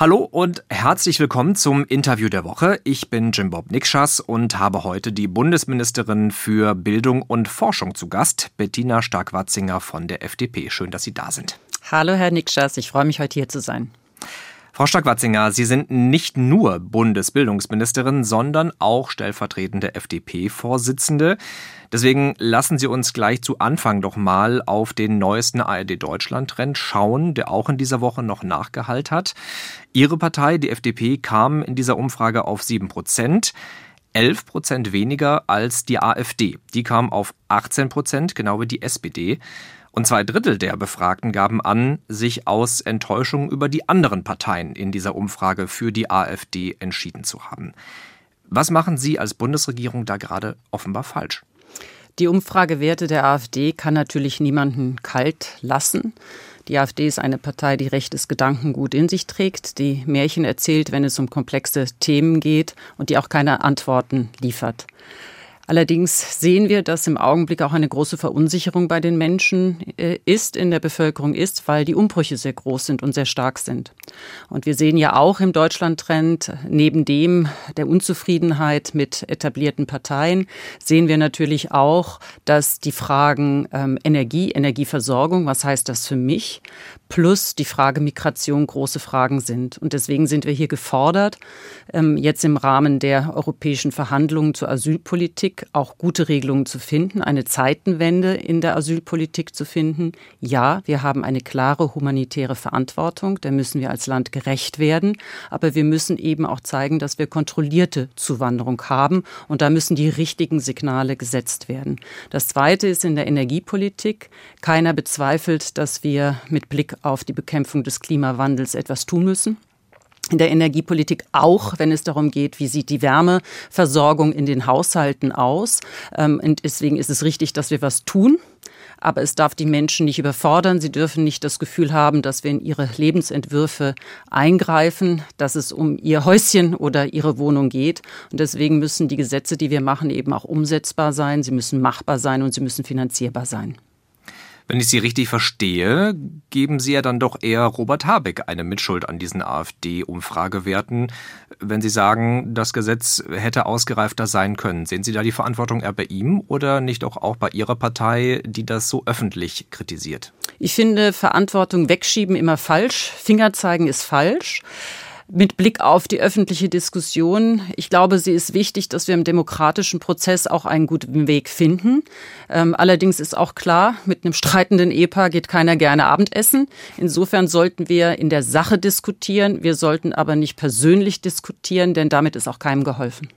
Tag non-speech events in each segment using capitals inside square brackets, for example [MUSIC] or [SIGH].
Hallo und herzlich willkommen zum Interview der Woche. Ich bin Jim Bob Nikschas und habe heute die Bundesministerin für Bildung und Forschung zu Gast, Bettina Stark-Watzinger von der FDP. Schön, dass Sie da sind. Hallo, Herr Nikschas. Ich freue mich, heute hier zu sein. Frau Stark-Watzinger, Sie sind nicht nur Bundesbildungsministerin, sondern auch stellvertretende FDP-Vorsitzende. Deswegen lassen Sie uns gleich zu Anfang doch mal auf den neuesten ARD-Deutschland-Trend schauen, der auch in dieser Woche noch nachgehalt hat. Ihre Partei, die FDP, kam in dieser Umfrage auf sieben Prozent. 11 Prozent weniger als die AfD. Die kam auf 18 Prozent, genau wie die SPD. Und zwei Drittel der Befragten gaben an, sich aus Enttäuschung über die anderen Parteien in dieser Umfrage für die AfD entschieden zu haben. Was machen Sie als Bundesregierung da gerade offenbar falsch? Die Umfragewerte der AfD kann natürlich niemanden kalt lassen. Die AfD ist eine Partei, die rechtes Gedankengut in sich trägt, die Märchen erzählt, wenn es um komplexe Themen geht und die auch keine Antworten liefert. Allerdings sehen wir, dass im Augenblick auch eine große Verunsicherung bei den Menschen äh, ist, in der Bevölkerung ist, weil die Umbrüche sehr groß sind und sehr stark sind. Und wir sehen ja auch im Deutschland-Trend, neben dem der Unzufriedenheit mit etablierten Parteien, sehen wir natürlich auch, dass die Fragen ähm, Energie, Energieversorgung, was heißt das für mich, plus die Frage Migration große Fragen sind. Und deswegen sind wir hier gefordert, ähm, jetzt im Rahmen der europäischen Verhandlungen zur Asylpolitik auch gute Regelungen zu finden, eine Zeitenwende in der Asylpolitik zu finden. Ja, wir haben eine klare humanitäre Verantwortung, der müssen wir als Land gerecht werden, aber wir müssen eben auch zeigen, dass wir kontrollierte Zuwanderung haben und da müssen die richtigen Signale gesetzt werden. Das Zweite ist in der Energiepolitik. Keiner bezweifelt, dass wir mit Blick auf die Bekämpfung des Klimawandels etwas tun müssen in der Energiepolitik auch, wenn es darum geht, wie sieht die Wärmeversorgung in den Haushalten aus. Ähm, und deswegen ist es richtig, dass wir was tun. Aber es darf die Menschen nicht überfordern. Sie dürfen nicht das Gefühl haben, dass wir in ihre Lebensentwürfe eingreifen, dass es um ihr Häuschen oder ihre Wohnung geht. Und deswegen müssen die Gesetze, die wir machen, eben auch umsetzbar sein. Sie müssen machbar sein und sie müssen finanzierbar sein. Wenn ich Sie richtig verstehe, geben Sie ja dann doch eher Robert Habeck eine Mitschuld an diesen AfD-Umfragewerten, wenn Sie sagen, das Gesetz hätte ausgereifter sein können. Sehen Sie da die Verantwortung eher bei ihm oder nicht auch, auch bei Ihrer Partei, die das so öffentlich kritisiert? Ich finde Verantwortung wegschieben immer falsch. Finger zeigen ist falsch mit Blick auf die öffentliche Diskussion. Ich glaube, sie ist wichtig, dass wir im demokratischen Prozess auch einen guten Weg finden. Ähm, allerdings ist auch klar, mit einem streitenden Ehepaar geht keiner gerne Abendessen. Insofern sollten wir in der Sache diskutieren. Wir sollten aber nicht persönlich diskutieren, denn damit ist auch keinem geholfen.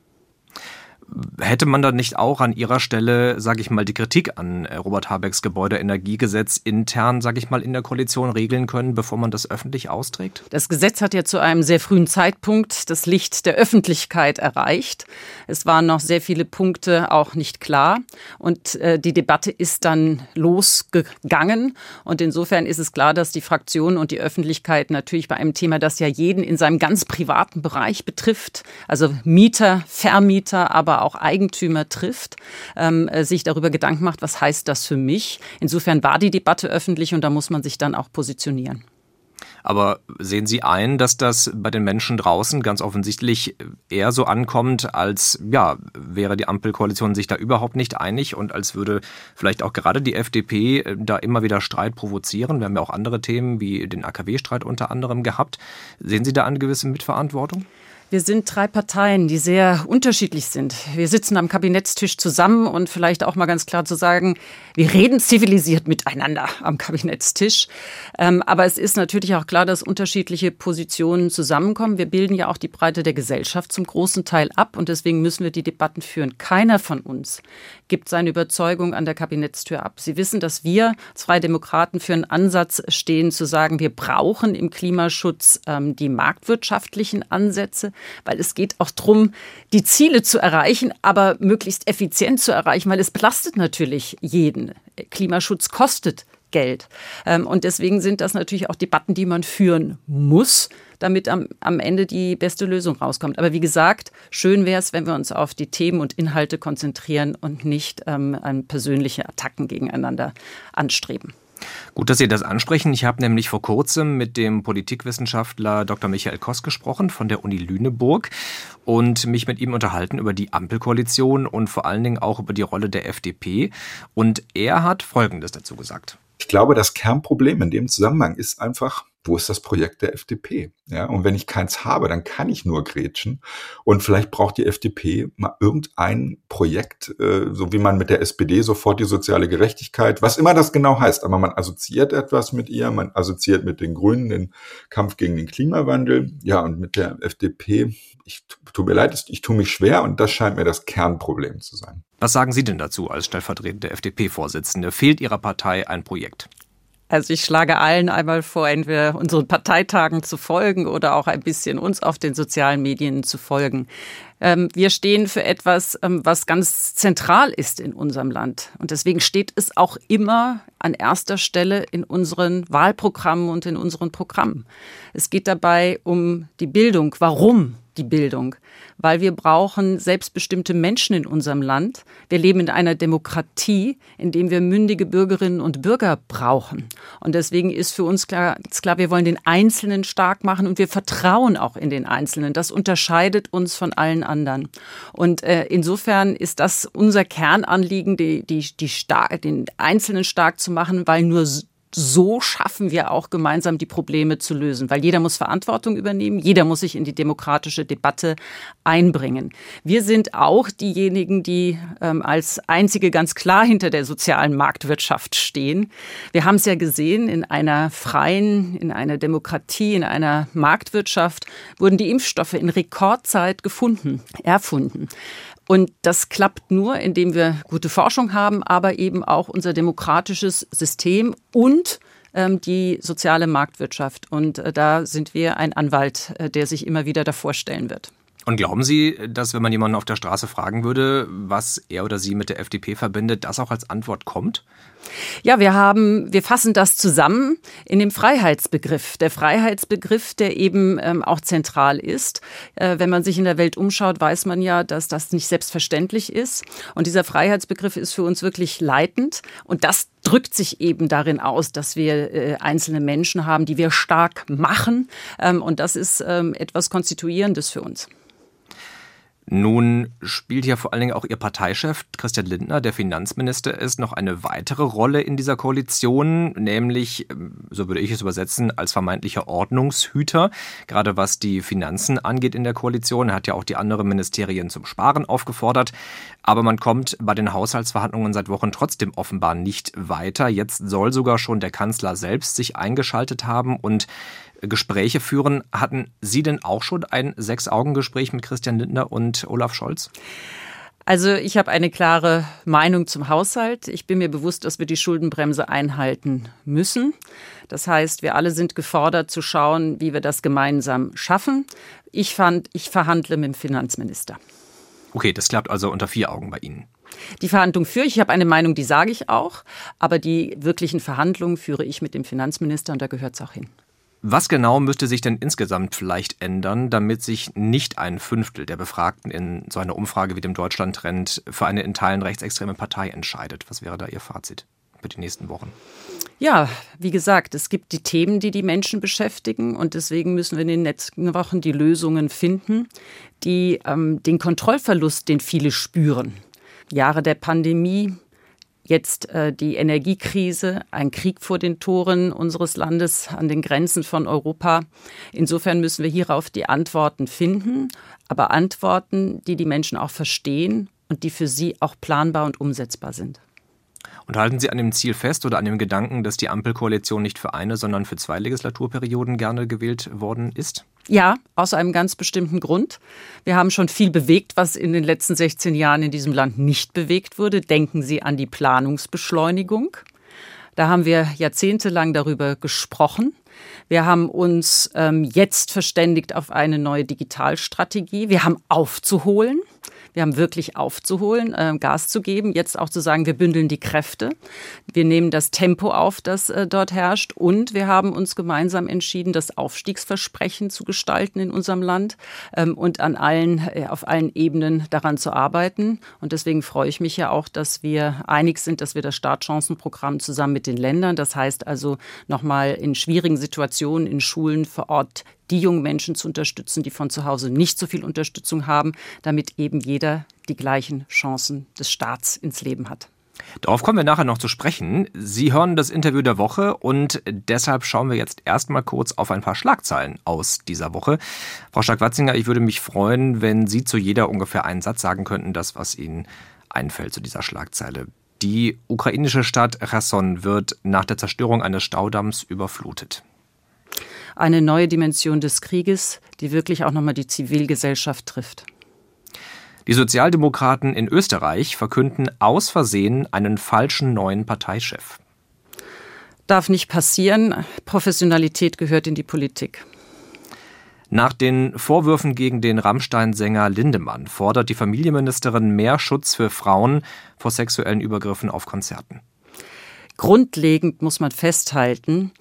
Hätte man dann nicht auch an Ihrer Stelle, sage ich mal, die Kritik an äh, Robert Habecks Gebäudeenergiegesetz intern, sage ich mal, in der Koalition regeln können, bevor man das öffentlich austrägt? Das Gesetz hat ja zu einem sehr frühen Zeitpunkt das Licht der Öffentlichkeit erreicht. Es waren noch sehr viele Punkte auch nicht klar und äh, die Debatte ist dann losgegangen und insofern ist es klar, dass die Fraktionen und die Öffentlichkeit natürlich bei einem Thema, das ja jeden in seinem ganz privaten Bereich betrifft, also Mieter, Vermieter, aber auch Eigentümer trifft, ähm, äh, sich darüber Gedanken macht, was heißt das für mich. Insofern war die Debatte öffentlich und da muss man sich dann auch positionieren. Aber sehen Sie ein, dass das bei den Menschen draußen ganz offensichtlich eher so ankommt, als ja, wäre die Ampelkoalition sich da überhaupt nicht einig und als würde vielleicht auch gerade die FDP äh, da immer wieder Streit provozieren? Wir haben ja auch andere Themen wie den AKW-Streit unter anderem gehabt. Sehen Sie da eine gewisse Mitverantwortung? Wir sind drei Parteien, die sehr unterschiedlich sind. Wir sitzen am Kabinettstisch zusammen und vielleicht auch mal ganz klar zu sagen, wir reden zivilisiert miteinander am Kabinettstisch. Ähm, aber es ist natürlich auch klar, dass unterschiedliche Positionen zusammenkommen. Wir bilden ja auch die Breite der Gesellschaft zum großen Teil ab und deswegen müssen wir die Debatten führen. Keiner von uns gibt seine Überzeugung an der Kabinettstür ab. Sie wissen, dass wir zwei Demokraten für einen Ansatz stehen, zu sagen, wir brauchen im Klimaschutz ähm, die marktwirtschaftlichen Ansätze weil es geht auch darum, die Ziele zu erreichen, aber möglichst effizient zu erreichen, weil es belastet natürlich jeden. Klimaschutz kostet Geld. Ähm, und deswegen sind das natürlich auch Debatten, die man führen muss, damit am, am Ende die beste Lösung rauskommt. Aber wie gesagt, schön wäre es, wenn wir uns auf die Themen und Inhalte konzentrieren und nicht ähm, persönliche Attacken gegeneinander anstreben. Gut, dass Sie das ansprechen. Ich habe nämlich vor kurzem mit dem Politikwissenschaftler Dr. Michael Koss gesprochen von der Uni Lüneburg und mich mit ihm unterhalten über die Ampelkoalition und vor allen Dingen auch über die Rolle der FDP. Und er hat Folgendes dazu gesagt. Ich glaube, das Kernproblem in dem Zusammenhang ist einfach, wo ist das Projekt der FDP? Ja, und wenn ich keins habe, dann kann ich nur grätschen. Und vielleicht braucht die FDP mal irgendein Projekt, äh, so wie man mit der SPD sofort die soziale Gerechtigkeit, was immer das genau heißt, aber man assoziiert etwas mit ihr, man assoziiert mit den Grünen den Kampf gegen den Klimawandel, ja, und mit der FDP, ich tut mir leid, ich tue mich schwer und das scheint mir das Kernproblem zu sein. Was sagen Sie denn dazu als stellvertretende FDP-Vorsitzende? Fehlt Ihrer Partei ein Projekt? Also ich schlage allen einmal vor, entweder unseren Parteitagen zu folgen oder auch ein bisschen uns auf den sozialen Medien zu folgen. Ähm, wir stehen für etwas, ähm, was ganz zentral ist in unserem Land. Und deswegen steht es auch immer an erster Stelle in unseren Wahlprogrammen und in unseren Programmen. Es geht dabei um die Bildung. Warum die Bildung? weil wir brauchen selbstbestimmte Menschen in unserem Land. Wir leben in einer Demokratie, in dem wir mündige Bürgerinnen und Bürger brauchen. Und deswegen ist für uns klar, klar, wir wollen den Einzelnen stark machen und wir vertrauen auch in den Einzelnen. Das unterscheidet uns von allen anderen. Und äh, insofern ist das unser Kernanliegen, die, die, die den Einzelnen stark zu machen, weil nur so schaffen wir auch gemeinsam die Probleme zu lösen, weil jeder muss Verantwortung übernehmen, jeder muss sich in die demokratische Debatte einbringen. Wir sind auch diejenigen, die ähm, als einzige ganz klar hinter der sozialen Marktwirtschaft stehen. Wir haben es ja gesehen, in einer freien, in einer Demokratie, in einer Marktwirtschaft wurden die Impfstoffe in Rekordzeit gefunden, erfunden. Und das klappt nur, indem wir gute Forschung haben, aber eben auch unser demokratisches System und ähm, die soziale Marktwirtschaft. Und äh, da sind wir ein Anwalt, äh, der sich immer wieder davor stellen wird. Und glauben Sie, dass wenn man jemanden auf der Straße fragen würde, was er oder sie mit der FDP verbindet, das auch als Antwort kommt? Ja, wir haben, wir fassen das zusammen in dem Freiheitsbegriff. Der Freiheitsbegriff, der eben ähm, auch zentral ist. Äh, wenn man sich in der Welt umschaut, weiß man ja, dass das nicht selbstverständlich ist. Und dieser Freiheitsbegriff ist für uns wirklich leitend. Und das drückt sich eben darin aus, dass wir äh, einzelne Menschen haben, die wir stark machen. Ähm, und das ist ähm, etwas Konstituierendes für uns. Nun spielt ja vor allen Dingen auch Ihr Parteichef Christian Lindner, der Finanzminister ist, noch eine weitere Rolle in dieser Koalition, nämlich, ähm, so würde ich es übersetzen, als vermeintlicher Ordnungshüter, gerade was die Finanzen angeht in der Koalition. Er hat ja auch die anderen Ministerien zum Sparen aufgefordert. Aber man kommt bei den Haushaltsverhandlungen seit Wochen trotzdem offenbar nicht weiter. Jetzt soll sogar schon der Kanzler selbst sich eingeschaltet haben und Gespräche führen. Hatten Sie denn auch schon ein Sechs-Augen-Gespräch mit Christian Lindner und Olaf Scholz? Also ich habe eine klare Meinung zum Haushalt. Ich bin mir bewusst, dass wir die Schuldenbremse einhalten müssen. Das heißt, wir alle sind gefordert zu schauen, wie wir das gemeinsam schaffen. Ich fand, ich verhandle mit dem Finanzminister. Okay, das klappt also unter vier Augen bei Ihnen. Die Verhandlung führe ich. Ich habe eine Meinung, die sage ich auch. Aber die wirklichen Verhandlungen führe ich mit dem Finanzminister und da gehört es auch hin. Was genau müsste sich denn insgesamt vielleicht ändern, damit sich nicht ein Fünftel der Befragten in so einer Umfrage wie dem Deutschland-Trend für eine in Teilen rechtsextreme Partei entscheidet? Was wäre da Ihr Fazit für die nächsten Wochen? Ja, wie gesagt, es gibt die Themen, die die Menschen beschäftigen und deswegen müssen wir in den letzten Wochen die Lösungen finden, die ähm, den Kontrollverlust, den viele spüren. Jahre der Pandemie, Jetzt äh, die Energiekrise, ein Krieg vor den Toren unseres Landes an den Grenzen von Europa. Insofern müssen wir hierauf die Antworten finden, aber Antworten, die die Menschen auch verstehen und die für sie auch planbar und umsetzbar sind. Und halten Sie an dem Ziel fest oder an dem Gedanken, dass die Ampelkoalition nicht für eine, sondern für zwei Legislaturperioden gerne gewählt worden ist? Ja, aus einem ganz bestimmten Grund. Wir haben schon viel bewegt, was in den letzten 16 Jahren in diesem Land nicht bewegt wurde. Denken Sie an die Planungsbeschleunigung. Da haben wir jahrzehntelang darüber gesprochen. Wir haben uns ähm, jetzt verständigt auf eine neue Digitalstrategie. Wir haben aufzuholen. Wir haben wirklich aufzuholen, äh, Gas zu geben, jetzt auch zu sagen, wir bündeln die Kräfte. Wir nehmen das Tempo auf, das äh, dort herrscht. Und wir haben uns gemeinsam entschieden, das Aufstiegsversprechen zu gestalten in unserem Land ähm, und an allen, äh, auf allen Ebenen daran zu arbeiten. Und deswegen freue ich mich ja auch, dass wir einig sind, dass wir das Startchancenprogramm zusammen mit den Ländern, das heißt also nochmal in schwierigen Situationen in Schulen vor Ort die jungen Menschen zu unterstützen, die von zu Hause nicht so viel Unterstützung haben, damit eben jeder die gleichen Chancen des Staats ins Leben hat. Darauf kommen wir nachher noch zu sprechen. Sie hören das Interview der Woche und deshalb schauen wir jetzt erstmal kurz auf ein paar Schlagzeilen aus dieser Woche. Frau Stark-Watzinger, ich würde mich freuen, wenn Sie zu jeder ungefähr einen Satz sagen könnten, das, was Ihnen einfällt zu dieser Schlagzeile. Die ukrainische Stadt Cherson wird nach der Zerstörung eines Staudamms überflutet eine neue Dimension des Krieges, die wirklich auch nochmal die Zivilgesellschaft trifft. Die Sozialdemokraten in Österreich verkünden aus Versehen einen falschen neuen Parteichef. Darf nicht passieren. Professionalität gehört in die Politik. Nach den Vorwürfen gegen den Rammstein-Sänger Lindemann fordert die Familienministerin mehr Schutz für Frauen vor sexuellen Übergriffen auf Konzerten. Grundlegend muss man festhalten,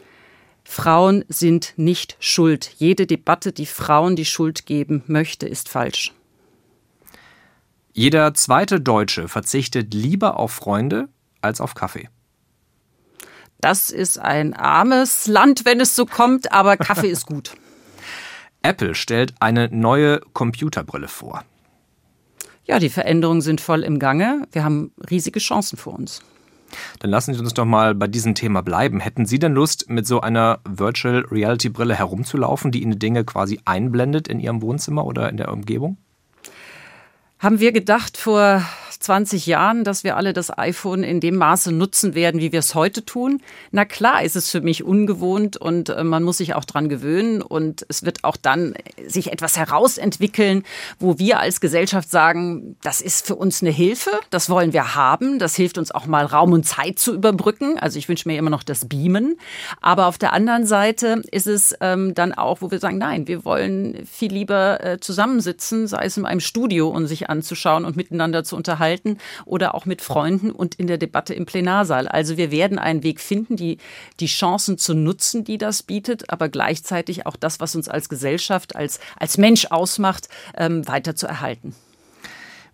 Frauen sind nicht schuld. Jede Debatte, die Frauen die Schuld geben möchte, ist falsch. Jeder zweite Deutsche verzichtet lieber auf Freunde als auf Kaffee. Das ist ein armes Land, wenn es so kommt, aber Kaffee ist gut. [LAUGHS] Apple stellt eine neue Computerbrille vor. Ja, die Veränderungen sind voll im Gange. Wir haben riesige Chancen vor uns. Dann lassen Sie uns doch mal bei diesem Thema bleiben. Hätten Sie denn Lust, mit so einer Virtual Reality Brille herumzulaufen, die Ihnen Dinge quasi einblendet in Ihrem Wohnzimmer oder in der Umgebung? Haben wir gedacht vor 20 Jahren, dass wir alle das iPhone in dem Maße nutzen werden, wie wir es heute tun? Na klar ist es für mich ungewohnt und äh, man muss sich auch dran gewöhnen und es wird auch dann sich etwas herausentwickeln, wo wir als Gesellschaft sagen, das ist für uns eine Hilfe, das wollen wir haben, das hilft uns auch mal Raum und Zeit zu überbrücken. Also ich wünsche mir immer noch das Beamen. Aber auf der anderen Seite ist es ähm, dann auch, wo wir sagen, nein, wir wollen viel lieber äh, zusammensitzen, sei es in einem Studio und sich anzuschauen und miteinander zu unterhalten oder auch mit Freunden und in der Debatte im Plenarsaal. Also wir werden einen Weg finden, die, die Chancen zu nutzen, die das bietet, aber gleichzeitig auch das, was uns als Gesellschaft, als, als Mensch ausmacht, ähm, weiter zu erhalten.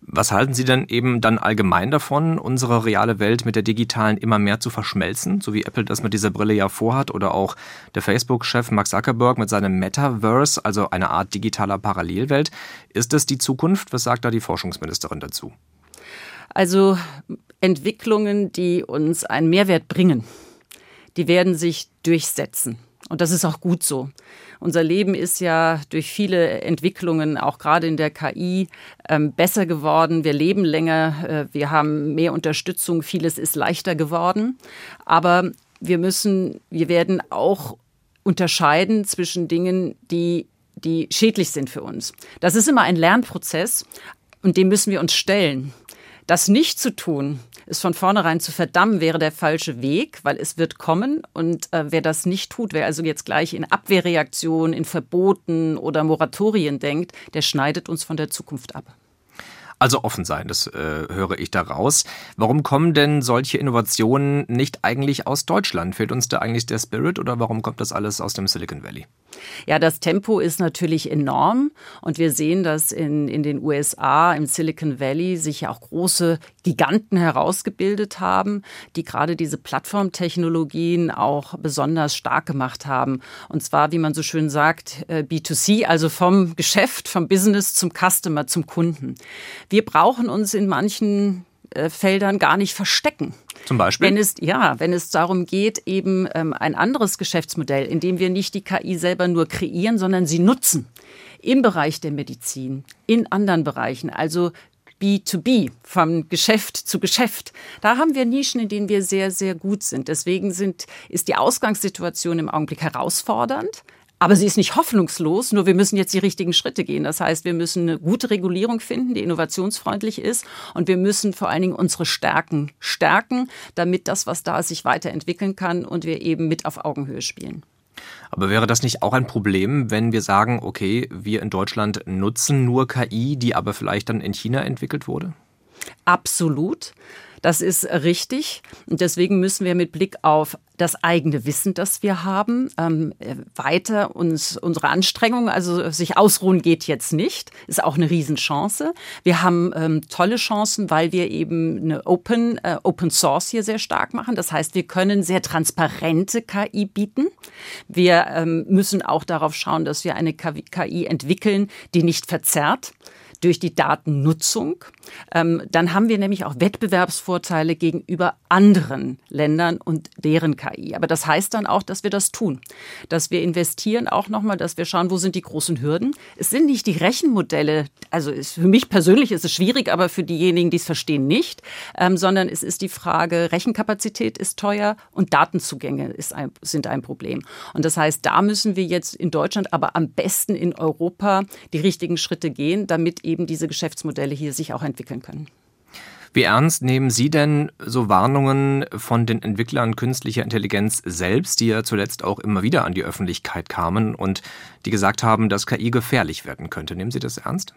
Was halten Sie denn eben dann allgemein davon, unsere reale Welt mit der digitalen immer mehr zu verschmelzen, so wie Apple das mit dieser Brille ja vorhat oder auch der Facebook-Chef Mark Zuckerberg mit seinem Metaverse, also einer Art digitaler Parallelwelt? Ist das die Zukunft? Was sagt da die Forschungsministerin dazu? Also Entwicklungen, die uns einen Mehrwert bringen, die werden sich durchsetzen. Und das ist auch gut so. Unser Leben ist ja durch viele Entwicklungen, auch gerade in der KI, ähm, besser geworden. Wir leben länger, äh, wir haben mehr Unterstützung, vieles ist leichter geworden. Aber wir müssen, wir werden auch unterscheiden zwischen Dingen, die, die schädlich sind für uns. Das ist immer ein Lernprozess und dem müssen wir uns stellen. Das nicht zu tun, es von vornherein zu verdammen, wäre der falsche Weg, weil es wird kommen. Und äh, wer das nicht tut, wer also jetzt gleich in Abwehrreaktionen, in Verboten oder Moratorien denkt, der schneidet uns von der Zukunft ab. Also offen sein, das äh, höre ich daraus. Warum kommen denn solche Innovationen nicht eigentlich aus Deutschland? Fehlt uns da eigentlich der Spirit oder warum kommt das alles aus dem Silicon Valley? Ja, das Tempo ist natürlich enorm und wir sehen, dass in, in den USA, im Silicon Valley sich ja auch große Giganten herausgebildet haben, die gerade diese Plattformtechnologien auch besonders stark gemacht haben. Und zwar, wie man so schön sagt, äh, B2C, also vom Geschäft, vom Business zum Customer, zum Kunden. Wir brauchen uns in manchen äh, Feldern gar nicht verstecken. Zum Beispiel? Wenn es, ja, wenn es darum geht, eben ähm, ein anderes Geschäftsmodell, in dem wir nicht die KI selber nur kreieren, sondern sie nutzen. Im Bereich der Medizin, in anderen Bereichen, also B2B, vom Geschäft zu Geschäft. Da haben wir Nischen, in denen wir sehr, sehr gut sind. Deswegen sind, ist die Ausgangssituation im Augenblick herausfordernd. Aber sie ist nicht hoffnungslos, nur wir müssen jetzt die richtigen Schritte gehen. Das heißt, wir müssen eine gute Regulierung finden, die innovationsfreundlich ist. Und wir müssen vor allen Dingen unsere Stärken stärken, damit das, was da ist, sich weiterentwickeln kann und wir eben mit auf Augenhöhe spielen. Aber wäre das nicht auch ein Problem, wenn wir sagen, okay, wir in Deutschland nutzen nur KI, die aber vielleicht dann in China entwickelt wurde? Absolut. Das ist richtig. Und deswegen müssen wir mit Blick auf das eigene Wissen, das wir haben, ähm, weiter uns unsere Anstrengungen, also sich ausruhen geht jetzt nicht, ist auch eine Riesenchance. Wir haben ähm, tolle Chancen, weil wir eben eine Open äh, Open Source hier sehr stark machen. Das heißt, wir können sehr transparente KI bieten. Wir ähm, müssen auch darauf schauen, dass wir eine KI entwickeln, die nicht verzerrt durch die Datennutzung. Ähm, dann haben wir nämlich auch Wettbewerbsvorteile gegenüber anderen Ländern und deren KI. Aber das heißt dann auch, dass wir das tun, dass wir investieren auch nochmal, dass wir schauen, wo sind die großen Hürden. Es sind nicht die Rechenmodelle, also für mich persönlich ist es schwierig, aber für diejenigen, die es verstehen, nicht, ähm, sondern es ist die Frage, Rechenkapazität ist teuer und Datenzugänge ein, sind ein Problem. Und das heißt, da müssen wir jetzt in Deutschland, aber am besten in Europa die richtigen Schritte gehen, damit eben diese Geschäftsmodelle hier sich auch entwickeln können. Wie ernst nehmen Sie denn so Warnungen von den Entwicklern künstlicher Intelligenz selbst, die ja zuletzt auch immer wieder an die Öffentlichkeit kamen und die gesagt haben, dass KI gefährlich werden könnte? Nehmen Sie das ernst?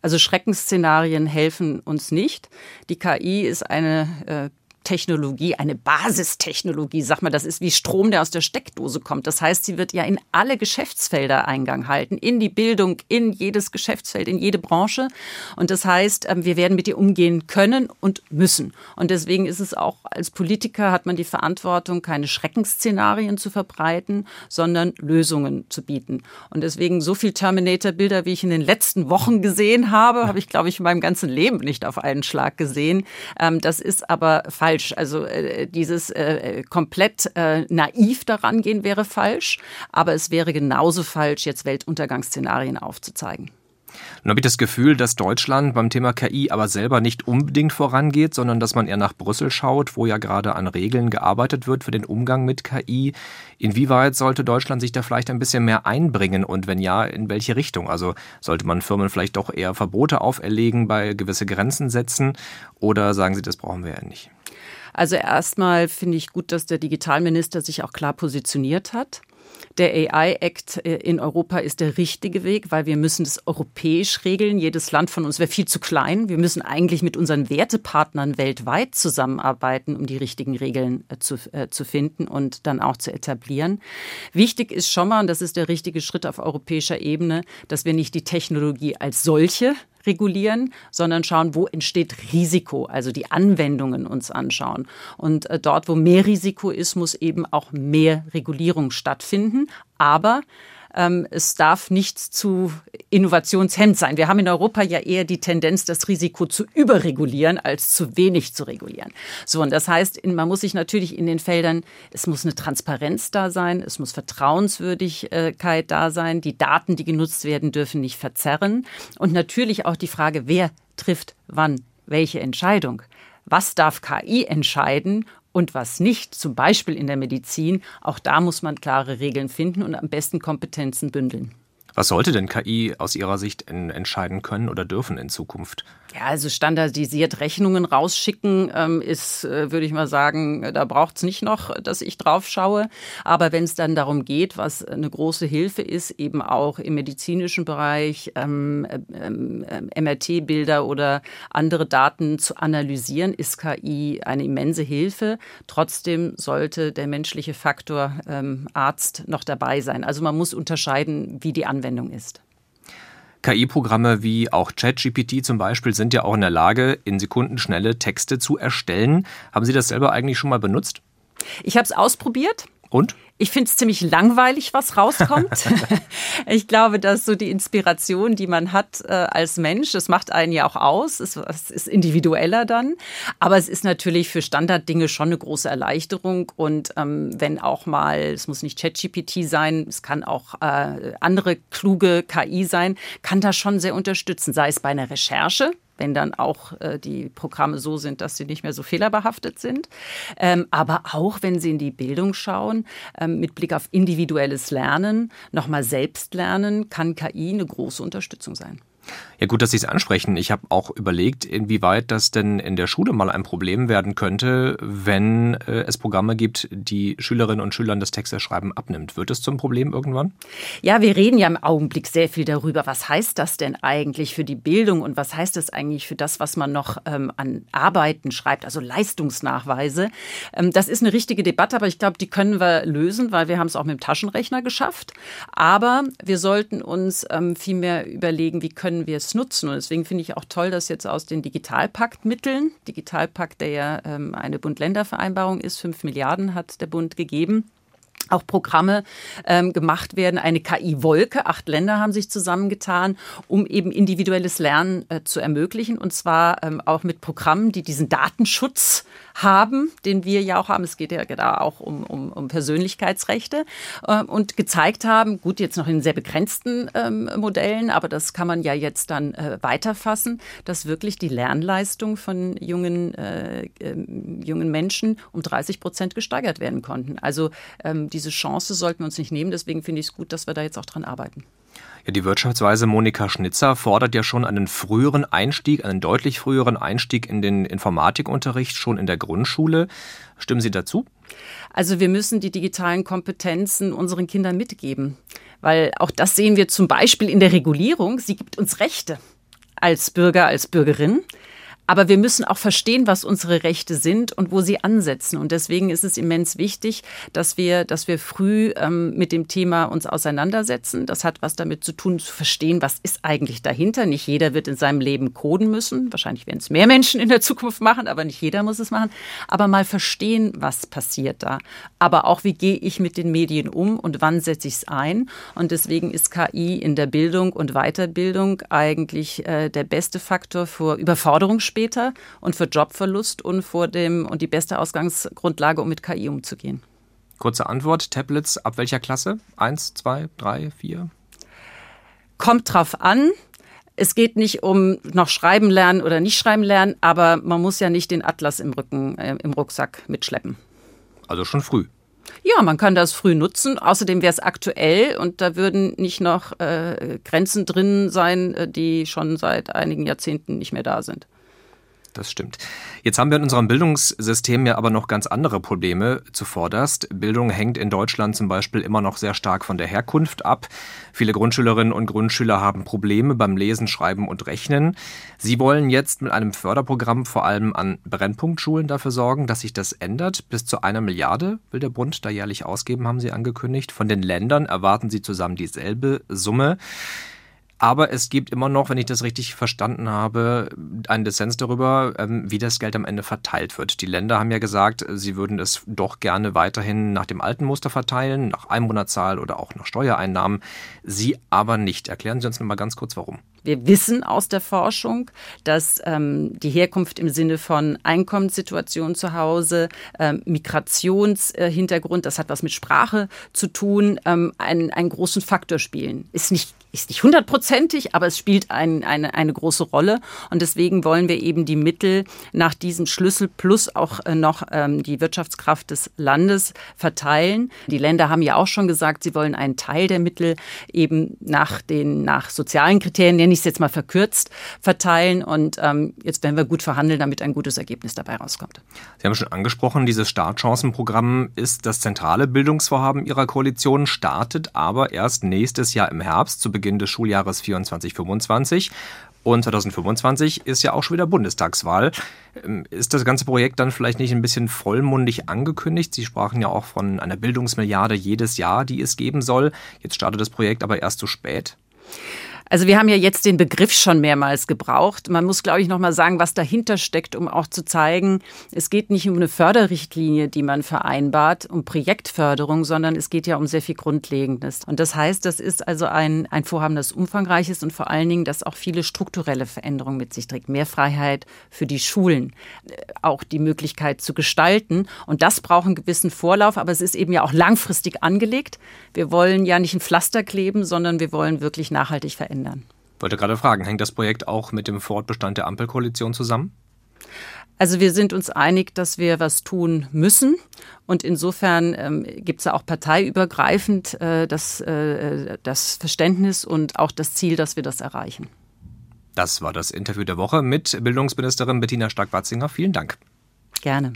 Also Schreckensszenarien helfen uns nicht. Die KI ist eine äh, Technologie, eine Basistechnologie, sag mal, das ist wie Strom, der aus der Steckdose kommt. Das heißt, sie wird ja in alle Geschäftsfelder Eingang halten, in die Bildung, in jedes Geschäftsfeld, in jede Branche. Und das heißt, ähm, wir werden mit ihr umgehen können und müssen. Und deswegen ist es auch als Politiker hat man die Verantwortung, keine Schreckensszenarien zu verbreiten, sondern Lösungen zu bieten. Und deswegen so viel Terminator-Bilder, wie ich in den letzten Wochen gesehen habe, habe ich, glaube ich, in meinem ganzen Leben nicht auf einen Schlag gesehen. Ähm, das ist aber falsch falsch. Also äh, dieses äh, komplett äh, naiv daran gehen wäre falsch, aber es wäre genauso falsch, jetzt Weltuntergangsszenarien aufzuzeigen. Nun habe ich das Gefühl, dass Deutschland beim Thema KI aber selber nicht unbedingt vorangeht, sondern dass man eher nach Brüssel schaut, wo ja gerade an Regeln gearbeitet wird für den Umgang mit KI. Inwieweit sollte Deutschland sich da vielleicht ein bisschen mehr einbringen und wenn ja, in welche Richtung? Also sollte man Firmen vielleicht doch eher Verbote auferlegen, bei gewisse Grenzen setzen oder sagen Sie, das brauchen wir ja nicht? Also erstmal finde ich gut, dass der Digitalminister sich auch klar positioniert hat. Der AI-Act äh, in Europa ist der richtige Weg, weil wir müssen es europäisch regeln. Jedes Land von uns wäre viel zu klein. Wir müssen eigentlich mit unseren Wertepartnern weltweit zusammenarbeiten, um die richtigen Regeln äh, zu, äh, zu finden und dann auch zu etablieren. Wichtig ist schon mal, und das ist der richtige Schritt auf europäischer Ebene, dass wir nicht die Technologie als solche regulieren, sondern schauen, wo entsteht Risiko, also die Anwendungen uns anschauen. Und äh, dort, wo mehr Risiko ist, muss eben auch mehr Regulierung stattfinden. Aber es darf nicht zu innovationshemmend sein. Wir haben in Europa ja eher die Tendenz, das Risiko zu überregulieren, als zu wenig zu regulieren. So, und das heißt, man muss sich natürlich in den Feldern, es muss eine Transparenz da sein, es muss Vertrauenswürdigkeit da sein, die Daten, die genutzt werden, dürfen nicht verzerren. Und natürlich auch die Frage, wer trifft wann welche Entscheidung. Was darf KI entscheiden und was nicht, zum Beispiel in der Medizin, auch da muss man klare Regeln finden und am besten Kompetenzen bündeln. Was sollte denn KI aus Ihrer Sicht entscheiden können oder dürfen in Zukunft? Ja, also standardisiert Rechnungen rausschicken ähm, ist, äh, würde ich mal sagen, da braucht es nicht noch, dass ich drauf schaue. Aber wenn es dann darum geht, was eine große Hilfe ist, eben auch im medizinischen Bereich ähm, ähm, MRT-Bilder oder andere Daten zu analysieren, ist KI eine immense Hilfe. Trotzdem sollte der menschliche Faktor ähm, Arzt noch dabei sein. Also man muss unterscheiden, wie die Anwendung ist. KI-Programme wie auch ChatGPT zum Beispiel sind ja auch in der Lage, in Sekunden schnelle Texte zu erstellen. Haben Sie das selber eigentlich schon mal benutzt? Ich habe es ausprobiert. Und? Ich finde es ziemlich langweilig, was rauskommt. [LAUGHS] [LAUGHS] ich glaube, dass so die Inspiration, die man hat äh, als Mensch, das macht einen ja auch aus. Es, es, ist individueller dann. Aber es ist natürlich für Standarddinge schon eine große Erleichterung. Und ähm, wenn auch mal, es muss nicht ChatGPT sein, es kann auch äh, andere kluge KI sein, kann das schon sehr unterstützen. Sei es bei einer Recherche, wenn dann auch äh, die Programme so sind, dass sie nicht mehr so fehlerbehaftet sind. Ähm, aber auch, wenn Sie in die Bildung schauen, ähm, mit Blick auf individuelles Lernen, nochmal selbst lernen, kann KI eine große Unterstützung sein. Ja, gut, dass Sie es ansprechen. Ich habe auch überlegt, inwieweit das denn in der Schule mal ein Problem werden könnte, wenn äh, es Programme gibt, die Schülerinnen und Schülern das Texteschreiben abnimmt. Wird es zum Problem irgendwann? Ja, wir reden ja im Augenblick sehr viel darüber, was heißt das denn eigentlich für die Bildung und was heißt das eigentlich für das, was man noch ähm, an Arbeiten schreibt, also Leistungsnachweise. Ähm, das ist eine richtige Debatte, aber ich glaube, die können wir lösen, weil wir haben es auch mit dem Taschenrechner geschafft. Aber wir sollten uns ähm, viel überlegen, wie können wir es nutzen. Und deswegen finde ich auch toll, dass jetzt aus den Digitalpaktmitteln, Digitalpakt, der ja ähm, eine Bund-Länder-Vereinbarung ist, fünf Milliarden hat der Bund gegeben, auch Programme ähm, gemacht werden. Eine KI-Wolke, acht Länder haben sich zusammengetan, um eben individuelles Lernen äh, zu ermöglichen. Und zwar ähm, auch mit Programmen, die diesen Datenschutz haben, den wir ja auch haben. Es geht ja da auch um, um, um Persönlichkeitsrechte äh, und gezeigt haben, gut, jetzt noch in sehr begrenzten ähm, Modellen, aber das kann man ja jetzt dann äh, weiterfassen, dass wirklich die Lernleistung von jungen, äh, ähm, jungen Menschen um 30 Prozent gesteigert werden konnten. Also ähm, diese Chance sollten wir uns nicht nehmen. Deswegen finde ich es gut, dass wir da jetzt auch dran arbeiten. Ja, die Wirtschaftsweise Monika Schnitzer fordert ja schon einen früheren Einstieg, einen deutlich früheren Einstieg in den Informatikunterricht schon in der Grundschule. Stimmen Sie dazu? Also wir müssen die digitalen Kompetenzen unseren Kindern mitgeben, weil auch das sehen wir zum Beispiel in der Regulierung. Sie gibt uns Rechte als Bürger, als Bürgerin. Aber wir müssen auch verstehen, was unsere Rechte sind und wo sie ansetzen. Und deswegen ist es immens wichtig, dass wir, dass wir früh ähm, mit dem Thema uns auseinandersetzen. Das hat was damit zu tun, zu verstehen, was ist eigentlich dahinter. Nicht jeder wird in seinem Leben coden müssen. Wahrscheinlich werden es mehr Menschen in der Zukunft machen, aber nicht jeder muss es machen. Aber mal verstehen, was passiert da. Aber auch, wie gehe ich mit den Medien um und wann setze ich es ein. Und deswegen ist KI in der Bildung und Weiterbildung eigentlich äh, der beste Faktor für Überforderung später und für Jobverlust und vor dem und die beste Ausgangsgrundlage, um mit KI umzugehen. Kurze Antwort: Tablets ab welcher Klasse? Eins, zwei, drei, vier? Kommt drauf an. Es geht nicht um noch schreiben lernen oder nicht schreiben lernen, aber man muss ja nicht den Atlas im Rücken, äh, im Rucksack mitschleppen. Also schon früh. Ja, man kann das früh nutzen. Außerdem wäre es aktuell und da würden nicht noch äh, Grenzen drin sein, äh, die schon seit einigen Jahrzehnten nicht mehr da sind das stimmt. Jetzt haben wir in unserem Bildungssystem ja aber noch ganz andere Probleme zuvorderst. Bildung hängt in Deutschland zum Beispiel immer noch sehr stark von der Herkunft ab. Viele Grundschülerinnen und Grundschüler haben Probleme beim Lesen, Schreiben und Rechnen. Sie wollen jetzt mit einem Förderprogramm vor allem an Brennpunktschulen dafür sorgen, dass sich das ändert. Bis zu einer Milliarde will der Bund da jährlich ausgeben, haben Sie angekündigt. Von den Ländern erwarten Sie zusammen dieselbe Summe. Aber es gibt immer noch, wenn ich das richtig verstanden habe, einen Dissens darüber, ähm, wie das Geld am Ende verteilt wird. Die Länder haben ja gesagt, sie würden es doch gerne weiterhin nach dem alten Muster verteilen, nach Einwohnerzahl oder auch nach Steuereinnahmen. Sie aber nicht. Erklären Sie uns noch mal ganz kurz, warum. Wir wissen aus der Forschung, dass ähm, die Herkunft im Sinne von Einkommenssituation zu Hause, ähm, Migrationshintergrund, das hat was mit Sprache zu tun, ähm, einen, einen großen Faktor spielen. Ist nicht ist nicht hundertprozentig, aber es spielt ein, eine, eine große Rolle. Und deswegen wollen wir eben die Mittel nach diesem Schlüssel plus auch äh, noch ähm, die Wirtschaftskraft des Landes verteilen. Die Länder haben ja auch schon gesagt, sie wollen einen Teil der Mittel eben nach den nach sozialen Kriterien, nenne ich es jetzt mal verkürzt, verteilen. Und ähm, jetzt werden wir gut verhandeln, damit ein gutes Ergebnis dabei rauskommt. Sie haben schon angesprochen, dieses Startchancenprogramm ist das zentrale Bildungsvorhaben Ihrer Koalition, startet aber erst nächstes Jahr im Herbst zu Beginn Beginn des Schuljahres 24-25. Und 2025 ist ja auch schon wieder Bundestagswahl. Ähm, ist das ganze Projekt dann vielleicht nicht ein bisschen vollmundig angekündigt? Sie sprachen ja auch von einer Bildungsmilliarde jedes Jahr, die es geben soll. Jetzt startet das Projekt aber erst zu spät. Also wir haben ja jetzt den Begriff schon mehrmals gebraucht. Man muss, glaube ich, noch mal sagen, was dahinter steckt, um auch zu zeigen, es geht nicht um eine Förderrichtlinie, die man vereinbart, um Projektförderung, sondern es geht ja um sehr viel Grundlegendes. Und das heißt, das ist also ein, ein Vorhaben, das umfangreich ist und vor allen Dingen, das auch viele strukturelle Veränderungen mit sich trägt. Mehr Freiheit für die Schulen, äh, auch die Möglichkeit zu gestalten. Und das braucht einen gewissen Vorlauf, aber es ist eben ja auch langfristig angelegt. Wir wollen ja nicht ein Pflaster kleben, sondern wir wollen wirklich nachhaltig verändern verändern. Ich wollte gerade fragen, hängt das Projekt auch mit dem Fortbestand der Ampelkoalition zusammen? Also wir sind uns einig, dass wir was tun müssen. Und insofern ähm, gibt es ja auch parteiübergreifend äh, das, äh, das Verständnis und auch das Ziel, dass wir das erreichen. Das war das Interview der Woche mit Bildungsministerin Bettina Stark-Watzinger. Vielen Dank. Gerne.